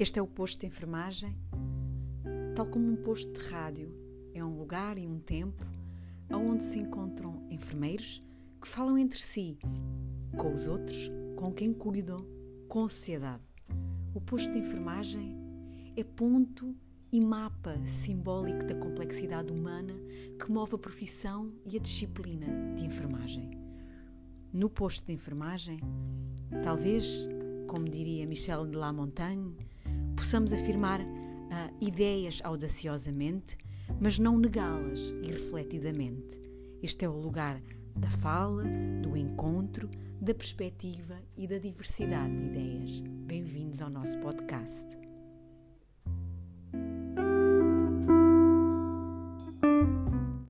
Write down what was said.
Este é o posto de enfermagem, tal como um posto de rádio. É um lugar e um tempo onde se encontram enfermeiros que falam entre si, com os outros, com quem cuidam, com a sociedade. O posto de enfermagem é ponto e mapa simbólico da complexidade humana que move a profissão e a disciplina de enfermagem. No posto de enfermagem, talvez, como diria Michel de La Montagne, possamos afirmar uh, ideias audaciosamente, mas não negá-las irrefletidamente. Este é o lugar da fala, do encontro, da perspectiva e da diversidade de ideias. Bem-vindos ao nosso podcast.